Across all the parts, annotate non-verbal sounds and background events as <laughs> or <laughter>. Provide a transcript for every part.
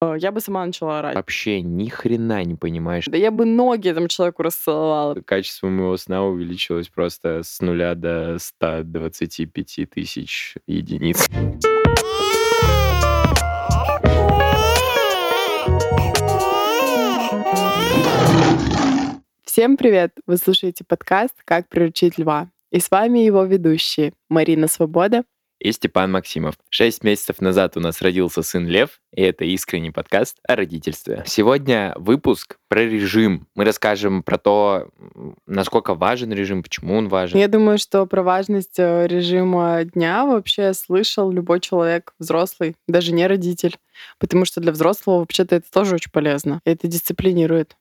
Э, я бы сама начала орать. Вообще ни хрена не понимаешь. Да я бы ноги этому человеку расцеловала. Качество моего сна увеличилось просто с нуля до 125 тысяч единиц. Всем привет! Вы слушаете подкаст «Как приручить льва». И с вами его ведущие Марина Свобода и Степан Максимов. Шесть месяцев назад у нас родился сын Лев, и это искренний подкаст о родительстве. Сегодня выпуск про режим. Мы расскажем про то, насколько важен режим, почему он важен. Я думаю, что про важность э, режима дня вообще слышал любой человек, взрослый, даже не родитель. Потому что для взрослого вообще-то это тоже очень полезно. Это дисциплинирует.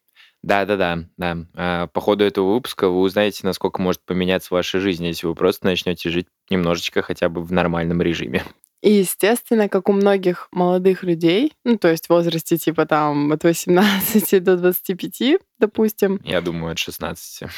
Да-да-да, да. А, по ходу этого выпуска вы узнаете, насколько может поменяться ваша жизнь, если вы просто начнете жить немножечко хотя бы в нормальном режиме. И, естественно, как у многих молодых людей, ну, то есть в возрасте типа там от 18 <laughs> до 25, допустим. Я думаю, от 16.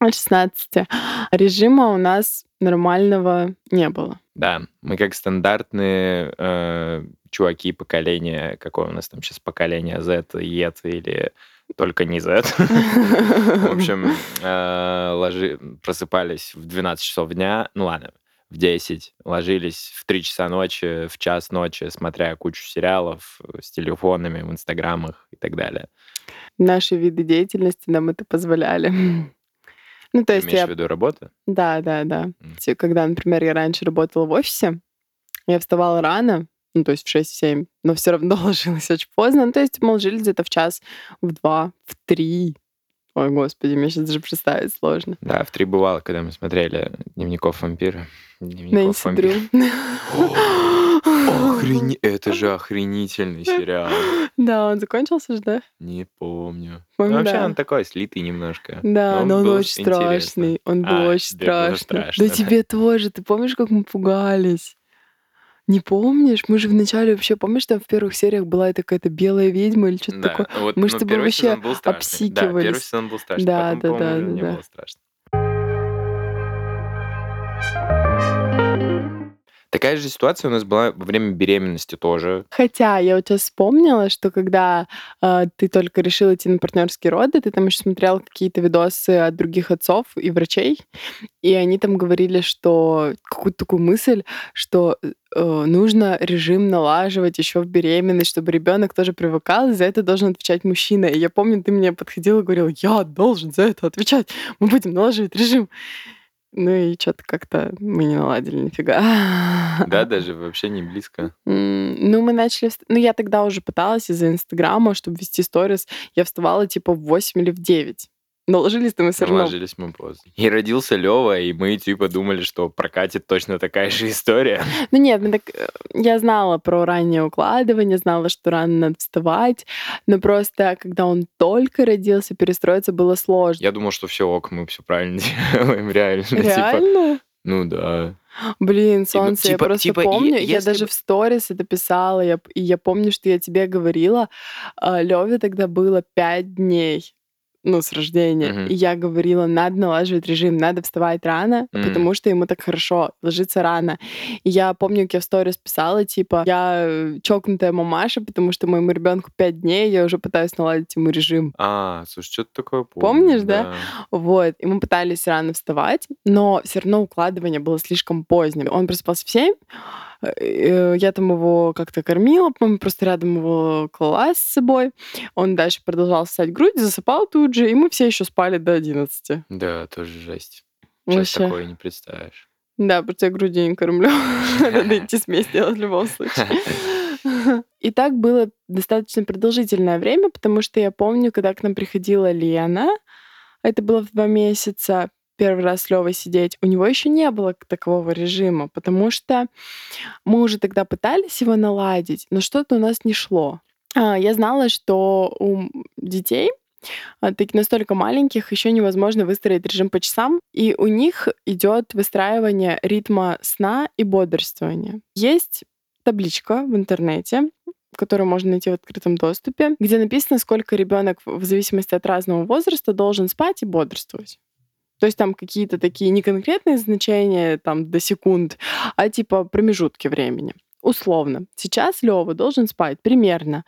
От 16. Режима у нас нормального не было. Да, мы как стандартные э, чуваки поколения, какое у нас там сейчас поколение Z, E или только не Z. В <laughs> общем, э, ложи, просыпались в 12 часов дня, ну ладно, в 10, ложились в 3 часа ночи, в час ночи, смотря кучу сериалов с телефонами, в инстаграмах и так далее. Наши виды деятельности нам это позволяли. Ну, то есть Имеешь я... в виду работу? Да, да, да. Mm. Когда, например, я раньше работала в офисе, я вставала рано, ну, то есть в 6-7, но все равно <laughs> ложилась очень поздно. Ну, то есть мы ложились где-то в час, в два, в три. Ой, господи, мне сейчас даже представить сложно. Да, в три бывало, когда мы смотрели «Дневников вампира». Дневников Нэнси Дрю. <laughs> Охрени... Это же охренительный сериал. Да, он закончился же, да? Не помню. Помню, Ну, вообще да. он такой слитый немножко. Да, но он был очень интересный. страшный. Он был А, очень тебе было страшный. страшно, да? тебе тоже. Ты помнишь, как мы пугались? Не помнишь? Мы же вначале вообще, помнишь, там в первых сериях была эта какая-то белая ведьма или что-то Да, такое? вот, Мы с ну, тобой первый вообще был страшный. Да, обсикивались. первый сезон был страшный. Да, Потом, да, по-моему, да, да, не да. было страшно. Такая же ситуация у нас была во время беременности тоже. Хотя я вот сейчас вспомнила, что когда э, ты только решил идти на партнерские роды, ты там еще смотрел какие-то видосы от других отцов и врачей, и они там говорили, что какую-то такую мысль, что э, нужно режим налаживать еще в беременность, чтобы ребенок тоже привыкал, и за это должен отвечать мужчина. И я помню, ты мне подходил и говорил, я должен за это отвечать, мы будем налаживать режим. Ну и что-то как-то мы не наладили нифига. <laughs> Да, даже вообще не близко. Ну, мы начали... Ну, я тогда уже пыталась из-за Инстаграма, чтобы вести сторис. Я вставала типа в 8 или в 9. Но ложились-то мы все равно... Ложились мы поздно. И родился Лева, и мы типа думали, что прокатит точно такая же история. <laughs> Ну нет, мы так... э, я знала про раннее укладывание, знала, что рано надо вставать, но просто, когда он только родился, перестроиться было сложно. Я думал, что все ок, мы все правильно <laughs> делаем, реально. Типа, Реально? ну да. Блин, солнце, я типа- просто типа, и- помню, я если даже бы- в сторис это писала, я, и я помню, что я тебе говорила, Леве тогда было пять дней, ну, с рождения, Мгм. и я говорила, надо налаживать режим, надо вставать рано, М. потому что ему так хорошо, ложиться рано. И я помню, как я в сторис писала, типа, я э, чокнутая мамаша, потому что моему ребенку пять дней, я уже пытаюсь наладить ему режим. А, слушай, что-то такое помню. Помнишь, да? Вот, и мы пытались рано вставать, но все равно укладывание было слишком поздним. Он просыпался в 7, э, я там его как-то кормила, по-моему, просто рядом его клала с собой. Он дальше продолжал ссать грудь, засыпал тут же, и мы все еще спали до 11. Да, тоже жесть. Сейчас Вообще. такое не представишь. Да, просто я грудью не кормлю. <laughs> Надо <laughs> идти смесь делать в любом случае. <laughs> И так было достаточно продолжительное время, потому что я помню, когда к нам приходила Лена, это было в два месяца, первый раз с Левой сидеть, у него еще не было такового режима, потому что мы уже тогда пытались его наладить, но что-то у нас не шло. А, Я знала, что у детей а, таких настолько маленьких еще невозможно выстроить режим по часам, и у них идет выстраивание ритма сна и бодрствования. Есть табличка в интернете, которую можно найти в открытом доступе, где написано, сколько ребенок в зависимости от разного возраста должен спать и бодрствовать. То есть там какие-то такие не конкретные значения там до секунд, а типа промежутки времени. Условно. Сейчас Лева должен спать примерно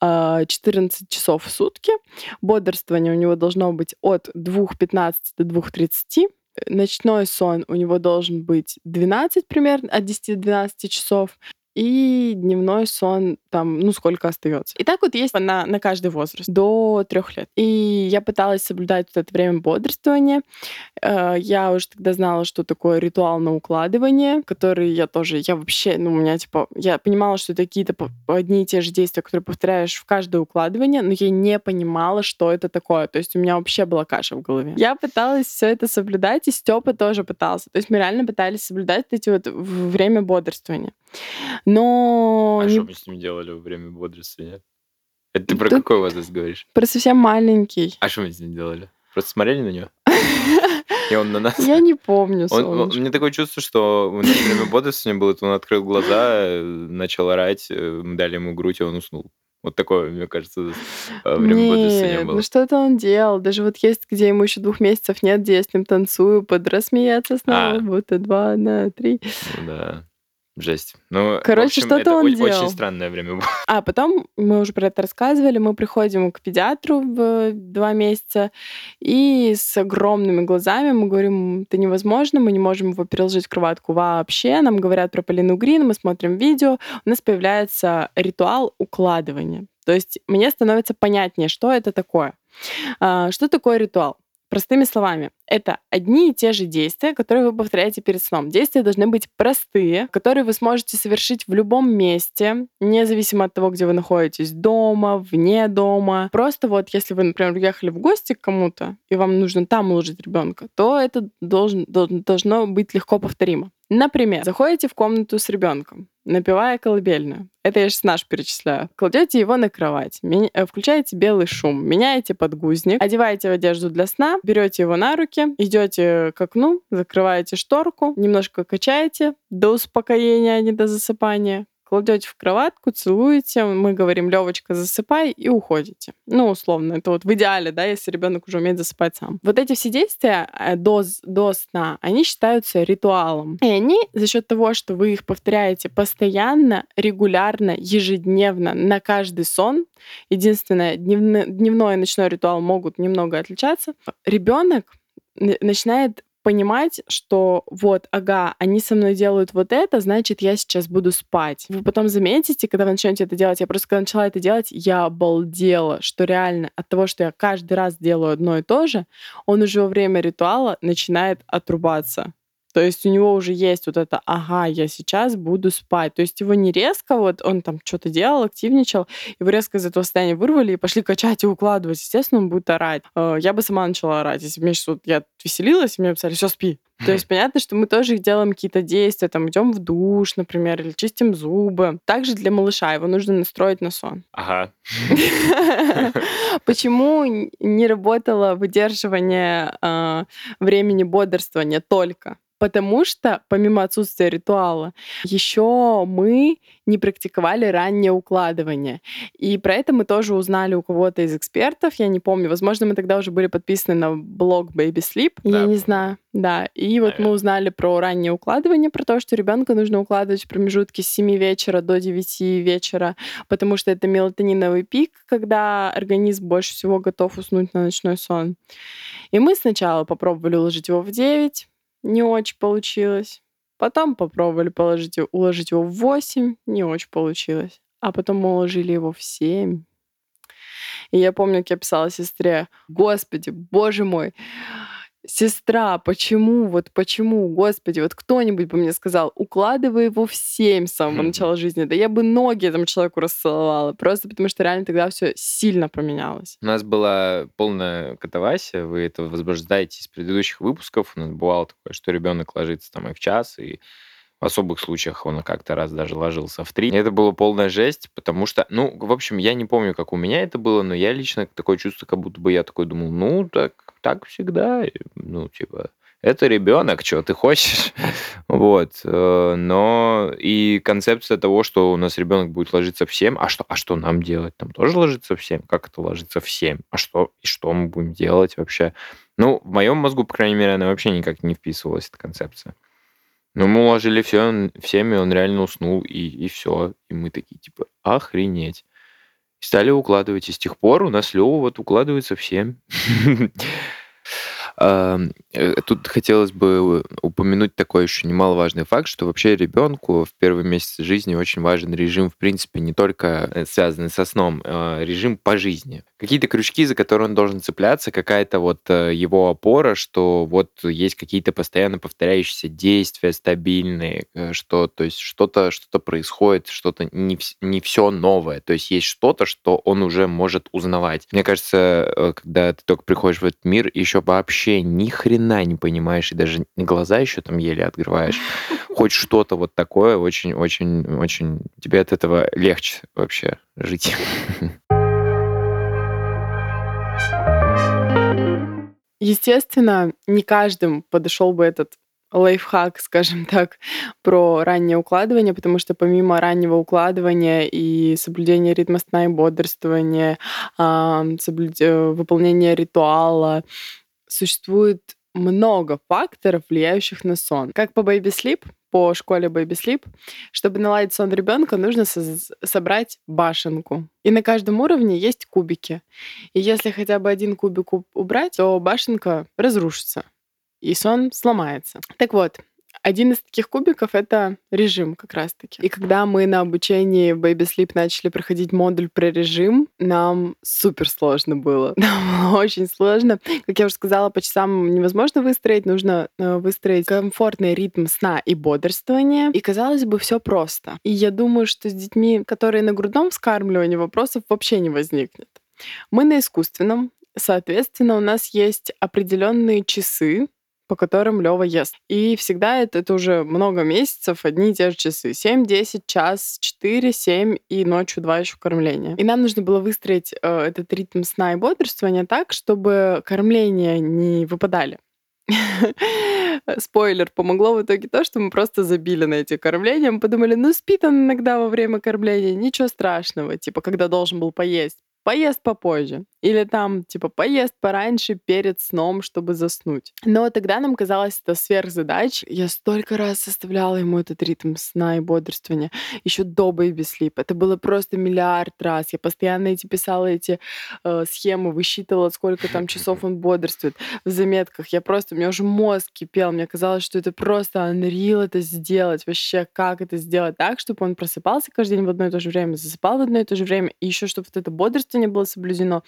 14 часов в сутки. Бодрствование у него должно быть от 2.15 до 2.30 ночной сон у него должен быть 12 примерно, от 10 до 12 часов и дневной сон там, ну, сколько остается. И так вот есть на, на каждый возраст, до трех лет. И я пыталась соблюдать вот это время бодрствования. Э, я уже тогда знала, что такое ритуал на укладывание, который я тоже, я вообще, ну, у меня, типа, я понимала, что это какие-то одни и те же действия, которые повторяешь в каждое укладывание, но я не понимала, что это такое. То есть у меня вообще была каша в голове. Я пыталась все это соблюдать, и Степа тоже пытался. То есть мы реально пытались соблюдать эти вот время бодрствования. Но... А не... что мы с ним делали во время бодрствования? Это ты про да какой возраст говоришь? Про совсем маленький. А что мы с ним делали? Просто смотрели на него? <laughs> И он на нас... Я не помню, он, он, Мне такое чувство, что во время бодрствования было, он открыл глаза, начал орать, э, мы дали ему грудь, и он уснул. Вот такое, мне кажется, время бодрствования было. ну что-то он делал. Даже вот есть, где ему еще двух месяцев нет, где я с ним танцую, подрасмеяться снова, а. будто два на три. Ну, да. Жесть. Ну, Короче, что-то он очень, делал. очень странное время было. А потом мы уже про это рассказывали. Мы приходим к педиатру в два месяца, и с огромными глазами мы говорим, это невозможно, мы не можем его переложить в кроватку вообще. Нам говорят про Полину Грин, мы смотрим видео, у нас появляется ритуал укладывания. То есть мне становится понятнее, что это такое. А, что такое ритуал? Простыми словами, это одни и те же действия, которые вы повторяете перед сном. Действия должны быть простые, которые вы сможете совершить в любом месте, независимо от того, где вы находитесь, дома, вне дома. Просто вот, если вы, например, уехали в гости к кому-то, и вам нужно там уложить ребенка, то это должен, должно быть легко повторимо. Например, заходите в комнату с ребенком, напивая колыбельную. Это я сейчас наш перечисляю. Кладете его на кровать, э, включаете белый шум, меняете подгузник, одеваете в одежду для сна, берете его на руки, идете к окну, закрываете шторку, немножко качаете до успокоения, а не до засыпания, кладете в кроватку, целуете, мы говорим, Левочка, засыпай, и уходите. Ну, условно, это вот в идеале, да, если ребенок уже умеет засыпать сам. Вот эти все действия э, до, до сна, они считаются ритуалом. И они за счет того, что вы их повторяете постоянно, регулярно, ежедневно, на каждый сон, единственное, дневной, дневной и ночной ритуал могут немного отличаться, ребенок начинает понимать, что вот, ага, они со мной делают вот это, значит, я сейчас буду спать. Вы потом заметите, когда вы начнете это делать, я просто когда начала это делать, я обалдела, что реально от того, что я каждый раз делаю одно и то же, он уже во время ритуала начинает отрубаться. То есть у него уже есть вот это, ага, я сейчас буду спать. То есть его не резко, вот он там что-то делал, активничал, его резко из этого состояния вырвали и пошли качать и укладывать. Естественно, он будет орать. Э, я бы сама начала орать. Если бы мне вот я веселилась, и мне писали, все, спи. То есть понятно, что мы тоже делаем какие-то действия, там идем в душ, например, или чистим зубы. Также для малыша его нужно настроить на сон. Ага. <laughs> Почему не работало выдерживание э, времени бодрствования только? Потому что, помимо отсутствия ритуала, еще мы не практиковали раннее укладывание. И про это мы тоже узнали у кого-то из экспертов. Я не помню. Возможно, мы тогда уже были подписаны на блог Baby Sleep. Да. Я не знаю. Да. И вот мы узнали про раннее укладывание, про то, что ребенка нужно укладывать в промежутке с 7 вечера до 9 вечера, потому что это мелатониновый пик, когда организм больше всего готов уснуть на ночной сон. И мы сначала попробовали уложить его в 9, не очень получилось. Потом попробовали положить, уложить его в 8, не очень получилось. А потом мы уложили его в 7. И я помню, как я писала сестре, «Господи, боже мой, сестра, почему, вот почему, господи, вот кто-нибудь бы мне сказал, укладывай его в семь с самого начала жизни, да я бы ноги этому человеку расцеловала, просто потому что реально тогда все сильно поменялось. У нас была полная катавасия, вы это возбуждаете из предыдущих выпусков, у нас бывало такое, что ребенок ложится там и в час, и в особых случаях он как-то раз даже ложился в три. Это было полная жесть, потому что, ну, в общем, я не помню, как у меня это было, но я лично такое чувство, как будто бы я такой думал, ну, так, так всегда, ну, типа, это ребенок, что ты хочешь. <laughs> вот. Э, но и концепция того, что у нас ребенок будет ложиться в 7, а что, а что нам делать? Там тоже ложиться в 7? Как это ложиться в 7? А что, и что мы будем делать вообще? Ну, в моем мозгу, по крайней мере, она вообще никак не вписывалась, эта концепция. Ну, мы уложили все, всеми, он реально уснул, и, и все. И мы такие, типа, охренеть. Стали укладывать. И с тех пор у нас Лёва вот укладывается в 7. <laughs> Э, тут хотелось бы упомянуть такой еще немаловажный факт, что вообще ребенку в первые месяцы жизни очень важен режим, в принципе, не только э, связанный со сном, а режим по жизни. Какие-то крючки, за которые он должен цепляться, какая-то вот э, его опора, что вот есть какие-то постоянно повторяющиеся действия стабильные, что, то есть что-то что происходит, что-то не, не все новое, то есть есть что-то, что он уже может узнавать. Мне кажется, когда ты только приходишь в этот мир, еще вообще вообще ни хрена не понимаешь, и даже глаза еще там еле открываешь. Хоть что-то вот такое, очень-очень-очень... Тебе от этого легче вообще жить. Естественно, не каждым подошел бы этот лайфхак, скажем так, про раннее укладывание, потому что помимо раннего укладывания и соблюдения ритма сна и бодрствования, соблюд... Э, выполнения ритуала, существует много факторов, влияющих на сон. Как по Baby Sleep, по школе Baby Sleep, чтобы наладить сон ребенка, нужно со- собрать башенку. И на каждом уровне есть кубики. И если хотя бы один кубик убрать, то башенка разрушится, и сон сломается. Так вот, один из таких кубиков — это режим как раз-таки. И когда мы на обучении Baby Sleep начали проходить модуль про режим, нам супер сложно было. <laughs> Нам очень сложно. Как я уже сказала, по часам невозможно выстроить. Нужно э, выстроить комфортный ритм сна и бодрствования. И, казалось бы, все просто. И я думаю, что с детьми, которые на грудном вскармливании, вопросов вообще не возникнет. Мы на искусственном, Соответственно, у нас есть определенные часы, по которым Лева ест. И всегда это, это уже много месяцев, одни и те же часы. 7, 10, час, 4, 7 и ночью 2 еще кормления. И нам нужно было выстроить э, этот ритм сна и бодрствования так, чтобы кормления не выпадали. <laughs> Спойлер, помогло в итоге то, что мы просто забили на эти кормления. Мы подумали, ну спит он иногда во время кормления, ничего страшного. Типа, когда должен был поесть, поест попозже. Или там, типа, поест пораньше перед сном, чтобы заснуть. Но тогда нам казалось это сверхзадач. Я столько раз составляла ему этот ритм сна и бодрствования. Еще до Baby Sleep. Это было просто миллиард раз. Я постоянно эти писала эти э, схемы, высчитывала, сколько там часов <laughs> он бодрствует в заметках. Я просто, у меня уже мозг кипел. Мне казалось, что это просто unreal это сделать. Вообще, как это сделать так, чтобы он просыпался каждый день в одно и то же время, засыпал в одно и то же время, и еще чтобы вот это бодрствование было соблюдено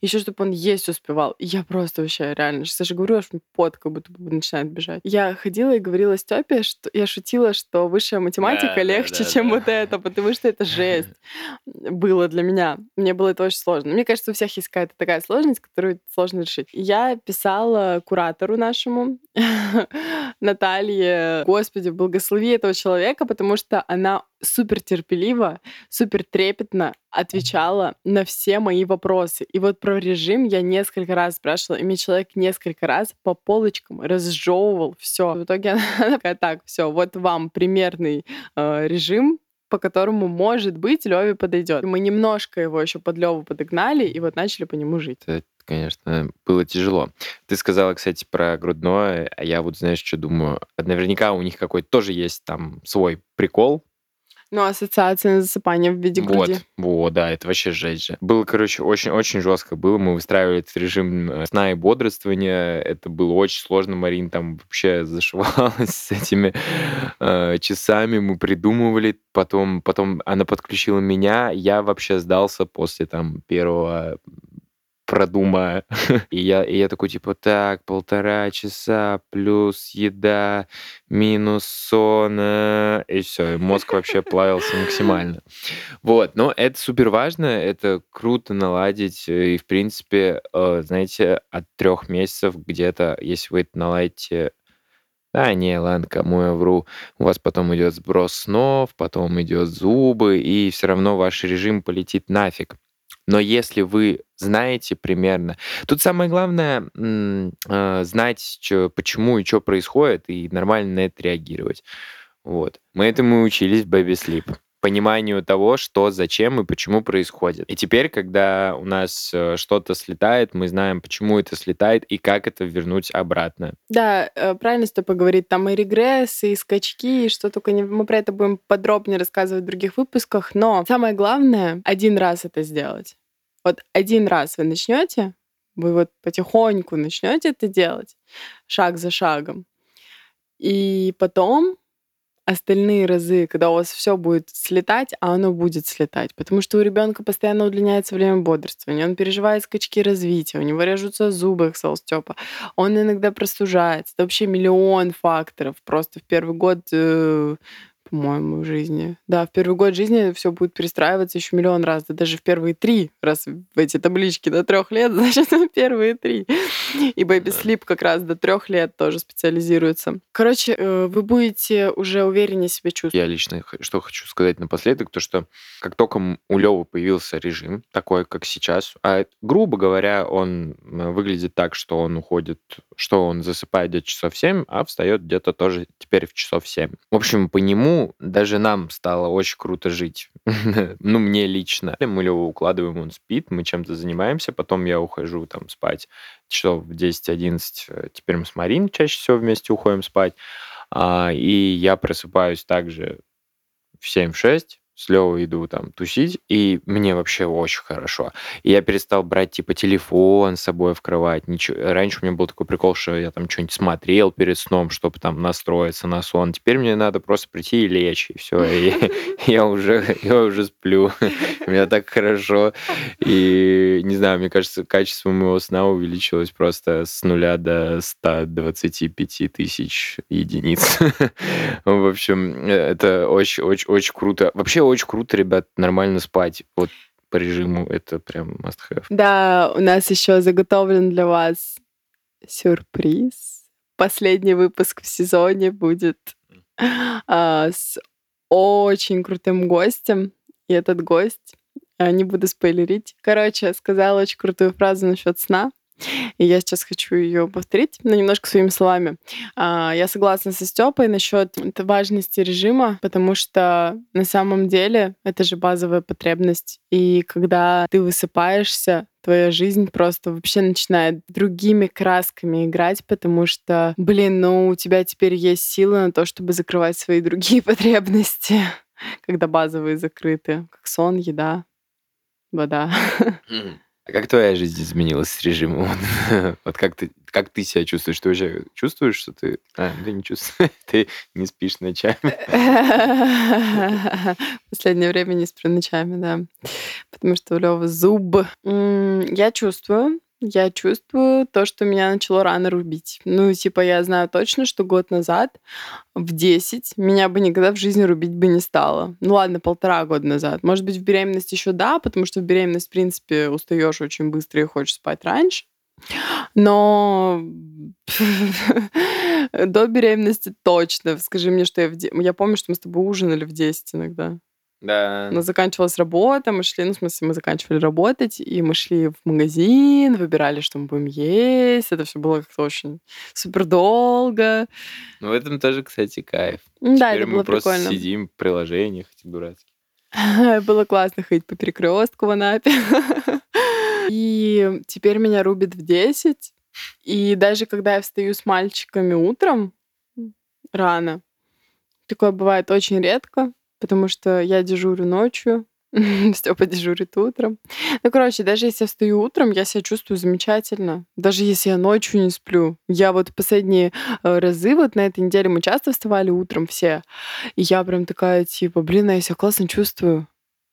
еще чтобы он есть успевал. И я просто вообще реально, сейчас же говорю, аж пот как будто бы начинает бежать. Я ходила и говорила Степе, что я шутила, что высшая математика да, легче, да, чем да. вот это, потому что это жесть <laughs> было для меня. Мне было это очень сложно. Мне кажется, у всех есть какая-то такая сложность, которую сложно решить. Я писала куратору нашему, <laughs> Наталье, Господи, благослови этого человека, потому что она супер терпеливо, супер трепетно отвечала на все мои вопросы. И вот про режим я несколько раз спрашивала, и мне человек несколько раз по полочкам разжевывал все. В итоге <laughs> она такая, так, все, вот вам примерный э, режим, по которому, может быть, Леве подойдет. Мы немножко его еще под Леву подогнали, и вот начали по нему жить. Это, конечно, было тяжело. Ты сказала, кстати, про грудное, а я вот, знаешь, что думаю? Наверняка у них какой-то тоже есть там свой прикол, ну, ассоциация засыпание в виде Вот, груди. вот, да, это вообще жесть же. Было, короче, очень-очень жестко было. Мы выстраивали этот режим э, сна и бодрствования. Это было очень сложно. Марин там вообще зашивалась с этими э, часами. Мы придумывали. Потом, потом она подключила меня. Я вообще сдался после там первого продумая. <laughs> И я, и я такой, типа, так, полтора часа плюс еда, минус сон, э, и все, и мозг вообще плавился максимально. Вот, но это супер важно, это круто наладить, и, в принципе, э, знаете, от трех месяцев где-то, если вы это наладите да, не, ладно, кому я вру. У вас потом идет сброс снов, потом идет зубы, и все равно ваш режим полетит нафиг. Но если вы знаете примерно... Тут самое главное э, знать, чё, почему и что происходит, и нормально на это реагировать. Вот. Мы этому учились в Baby Sleep. Пониманию того, что, зачем и почему происходит. И теперь, когда у нас э, что-то слетает, мы знаем, почему это слетает и как это вернуть обратно. Да, э, правильно Степа говорит, там и регрессы, и скачки, и что только не... Мы про это будем подробнее рассказывать в других выпусках, но самое главное — один раз это сделать. Вот один раз вы начнете, вы вот потихоньку начнете это делать, шаг за шагом, и потом остальные разы, когда у вас все будет слетать, а оно будет слетать, потому что у ребенка постоянно удлиняется время бодрствования, он переживает скачки развития, у него режутся зубы, сказал Степа, он иногда простужается. Это вообще миллион факторов. Просто в первый год э, по-моему, в жизни. Да, в первый год жизни все будет перестраиваться еще миллион раз, да даже в первые три, раз в эти таблички до трех лет, <laughs> значит, первые три. И Baby Sleep как раз до трех лет тоже специализируется. Короче, э, вы будете уже увереннее себя чувствовать. Я лично что хочу сказать напоследок, то что как только у Лёвы появился режим, такой, как сейчас, а грубо говоря, он выглядит так, что он уходит, что он засыпает где-то часов 7, а встает где-то тоже теперь в часов 7. В общем, по нему даже нам стало очень круто жить. <laughs> ну, мне лично. Мы его укладываем, он спит, мы чем-то занимаемся, потом я ухожу там спать часов в 10-11. Э, теперь мы с Мариной чаще всего вместе уходим спать. А, и я просыпаюсь также в 7-6, с Левой иду там тусить, и мне вообще очень хорошо. И я перестал брать, типа, телефон с собой в кровать. Ничего. Раньше у меня был такой прикол, что я там что-нибудь смотрел перед сном, чтобы там настроиться на сон. Теперь мне надо просто прийти и лечь, и все. <laughs> Я уже, я уже сплю. <laughs> Мне так хорошо. И, не знаю, мне кажется, качество моего сна увеличилось просто с нуля до 125 тысяч единиц. <laughs> В общем, это очень-очень-очень круто. Вообще очень круто, ребят, нормально спать. Вот по режиму это прям must have. Да, у нас еще заготовлен для вас сюрприз. Последний выпуск в сезоне будет а, с очень крутым гостем. И этот гость, а, не буду спойлерить, короче, сказал очень крутую фразу насчет сна. И я сейчас хочу ее повторить, но немножко своими словами. А, я согласна со Степой насчет важности режима, потому что на самом деле это же базовая потребность. И когда ты высыпаешься, твоя жизнь просто вообще начинает другими красками играть, потому что, блин, ну у тебя теперь есть силы на то, чтобы закрывать свои другие <laughs> потребности, когда базовые закрыты, как сон, еда, вода. А как твоя жизнь изменилась с режимом? вот <laughs> как ты, как ты себя чувствуешь? Ты вообще чувствуешь, что ты... А, ты не чувствуешь. <laughs> ты не спишь ночами. Последнее время не сплю ночами, да. Потому что у Лёвы зуб. Я чувствую, я чувствую то, что меня начало рано рубить. Ну, типа, я знаю точно, что год назад в 10 меня бы никогда в жизни рубить бы не стало. Ну ладно, полтора года назад. Может быть, в беременности еще да, потому что в беременность, в принципе, устаешь очень быстро и хочешь спать раньше. Но <laughs> до беременности точно. Скажи мне, что я в... Я помню, что мы с тобой ужинали в 10 иногда. Да. Но заканчивалась работа, мы шли, ну, в смысле, мы заканчивали работать, и мы шли в магазин, выбирали, что мы будем есть. Это все было как-то очень супер долго. Ну, в этом тоже, кстати, кайф. Да, Теперь это было мы просто прикольно. сидим в приложениях этих дурацких. <laughs> Было классно ходить по перекрестку в Анапе. <laughs> И теперь меня рубит в 10. И даже когда я встаю с мальчиками утром, рано, такое бывает очень редко, потому что я дежурю ночью, <laughs> Степа дежурит утром. Ну, короче, даже если я встаю утром, я себя чувствую замечательно. Даже если я ночью не сплю. Я вот последние э, разы, вот на этой неделе мы часто вставали утром все. И я прям такая, типа, блин, а я себя классно чувствую.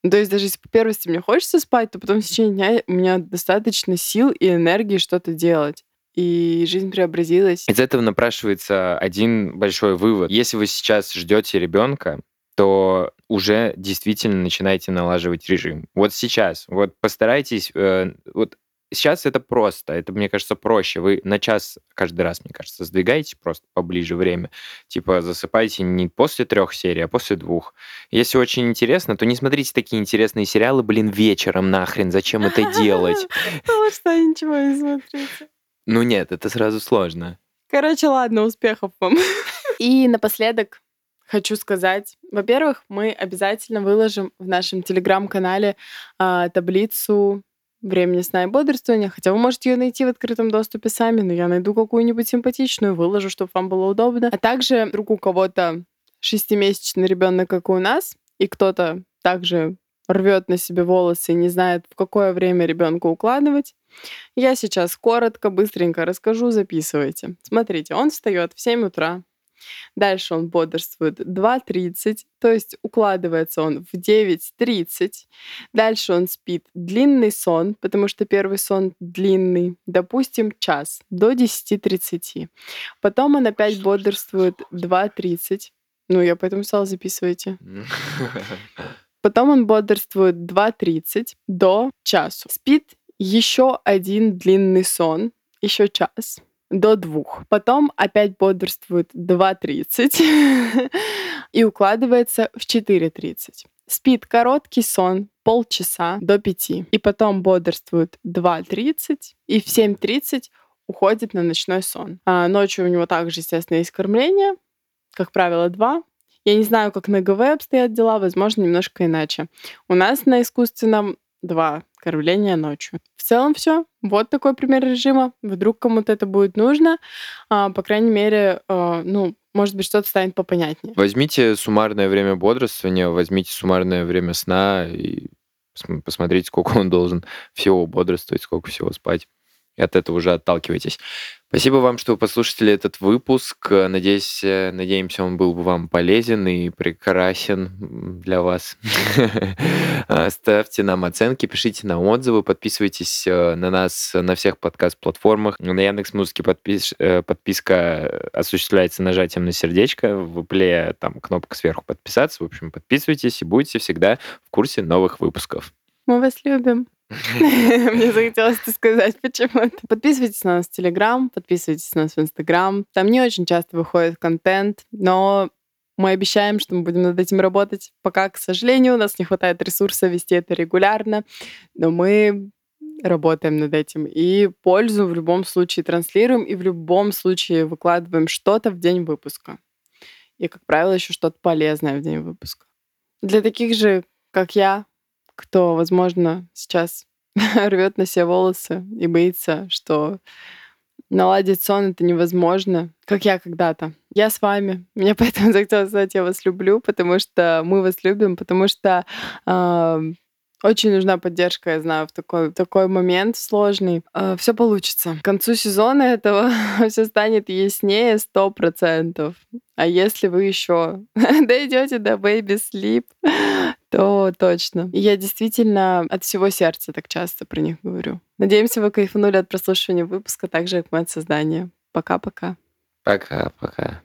То есть даже если по первости мне хочется спать, то потом в течение дня у меня достаточно сил и энергии что-то делать. И жизнь преобразилась. Из этого напрашивается один большой вывод. Если вы сейчас ждете ребенка, то уже действительно начинаете налаживать режим. Вот сейчас, вот постарайтесь, э, вот сейчас это просто, это, мне кажется, проще. Вы на час каждый раз, мне кажется, сдвигаете просто поближе время. Типа засыпайте не после трех серий, а после двух. Если очень интересно, то не смотрите такие интересные сериалы, блин, вечером нахрен. Зачем это делать? <laughs> Потому что ничего не смотрите. Ну нет, это сразу сложно. Короче, ладно, успехов вам. И напоследок хочу сказать. Во-первых, мы обязательно выложим в нашем телеграм-канале а, таблицу времени сна и бодрствования, хотя вы можете ее найти в открытом доступе сами, но я найду какую-нибудь симпатичную, выложу, чтобы вам было удобно. А также вдруг у кого-то шестимесячный ребенок, как у нас, и кто-то также рвет на себе волосы и не знает, в какое время ребенка укладывать. Я сейчас коротко, быстренько расскажу, записывайте. Смотрите, он встает в 7 утра, Дальше он бодрствует 2.30, то есть укладывается он в 9.30. Дальше он спит длинный сон, потому что первый сон длинный, допустим, час, до 10.30. Потом он опять бодрствует 2.30. Ну, я поэтому стала записывайте. <laughs> Потом он бодрствует 2.30 до часу. Спит еще один длинный сон, еще час до двух. Потом опять бодрствует 2.30 <laughs> и укладывается в 4.30. Спит короткий сон полчаса до 5. И потом бодрствует 2.30 и в 7.30 уходит на ночной сон. А ночью у него также, естественно, есть кормление, как правило, два. Я не знаю, как на ГВ обстоят дела, возможно, немножко иначе. У нас на искусственном два кормление ночью. В целом все. Вот такой пример режима. Вдруг кому-то это будет нужно. А, по крайней мере, а, ну, может быть, что-то станет попонятнее. Возьмите суммарное время бодрствования, возьмите суммарное время сна и посмотрите, сколько он должен всего бодрствовать, сколько всего спать и от этого уже отталкивайтесь. Спасибо вам, что послушали этот выпуск. Надеюсь, э, надеемся, он был бы вам полезен и прекрасен для вас. <laughs> А, ставьте нам оценки, пишите нам отзывы, подписывайтесь э, на нас на всех подкаст-платформах. На Яндекс Музыке подпис... Э, подписка осуществляется нажатием на сердечко. В плее там кнопка сверху подписаться. В общем, подписывайтесь и будете всегда в курсе новых выпусков. Мы вас любим. <laughs> Мне захотелось это сказать почему-то. Подписывайтесь на нас в Телеграм, подписывайтесь на нас в Инстаграм. Там не очень часто выходит контент, но мы обещаем, что мы будем над этим работать. Пока, к сожалению, у нас не хватает ресурса вести это регулярно, но мы работаем над этим. И пользу в любом случае транслируем, и в любом случае выкладываем что-то в день выпуска. И, как правило, еще что-то полезное в день выпуска. Для таких же, как я, кто, возможно, сейчас <laughs> рвет на себе волосы и боится, что наладить сон это невозможно, как я когда-то. Я с вами. <laughs> Мне поэтому захотелось сказать, я вас люблю, потому что мы вас любим, потому что э, очень нужна поддержка, я знаю, в такой, такой момент сложный. Э, а, все получится. К концу сезона этого <laughs> все станет яснее сто процентов. А если вы еще дойдете до Baby Sleep, то точно. Я действительно от всего сердца так часто про них говорю. Надеемся, вы кайфанули от прослушивания выпуска, так же, как мы от создания. Пока-пока. Пока-пока.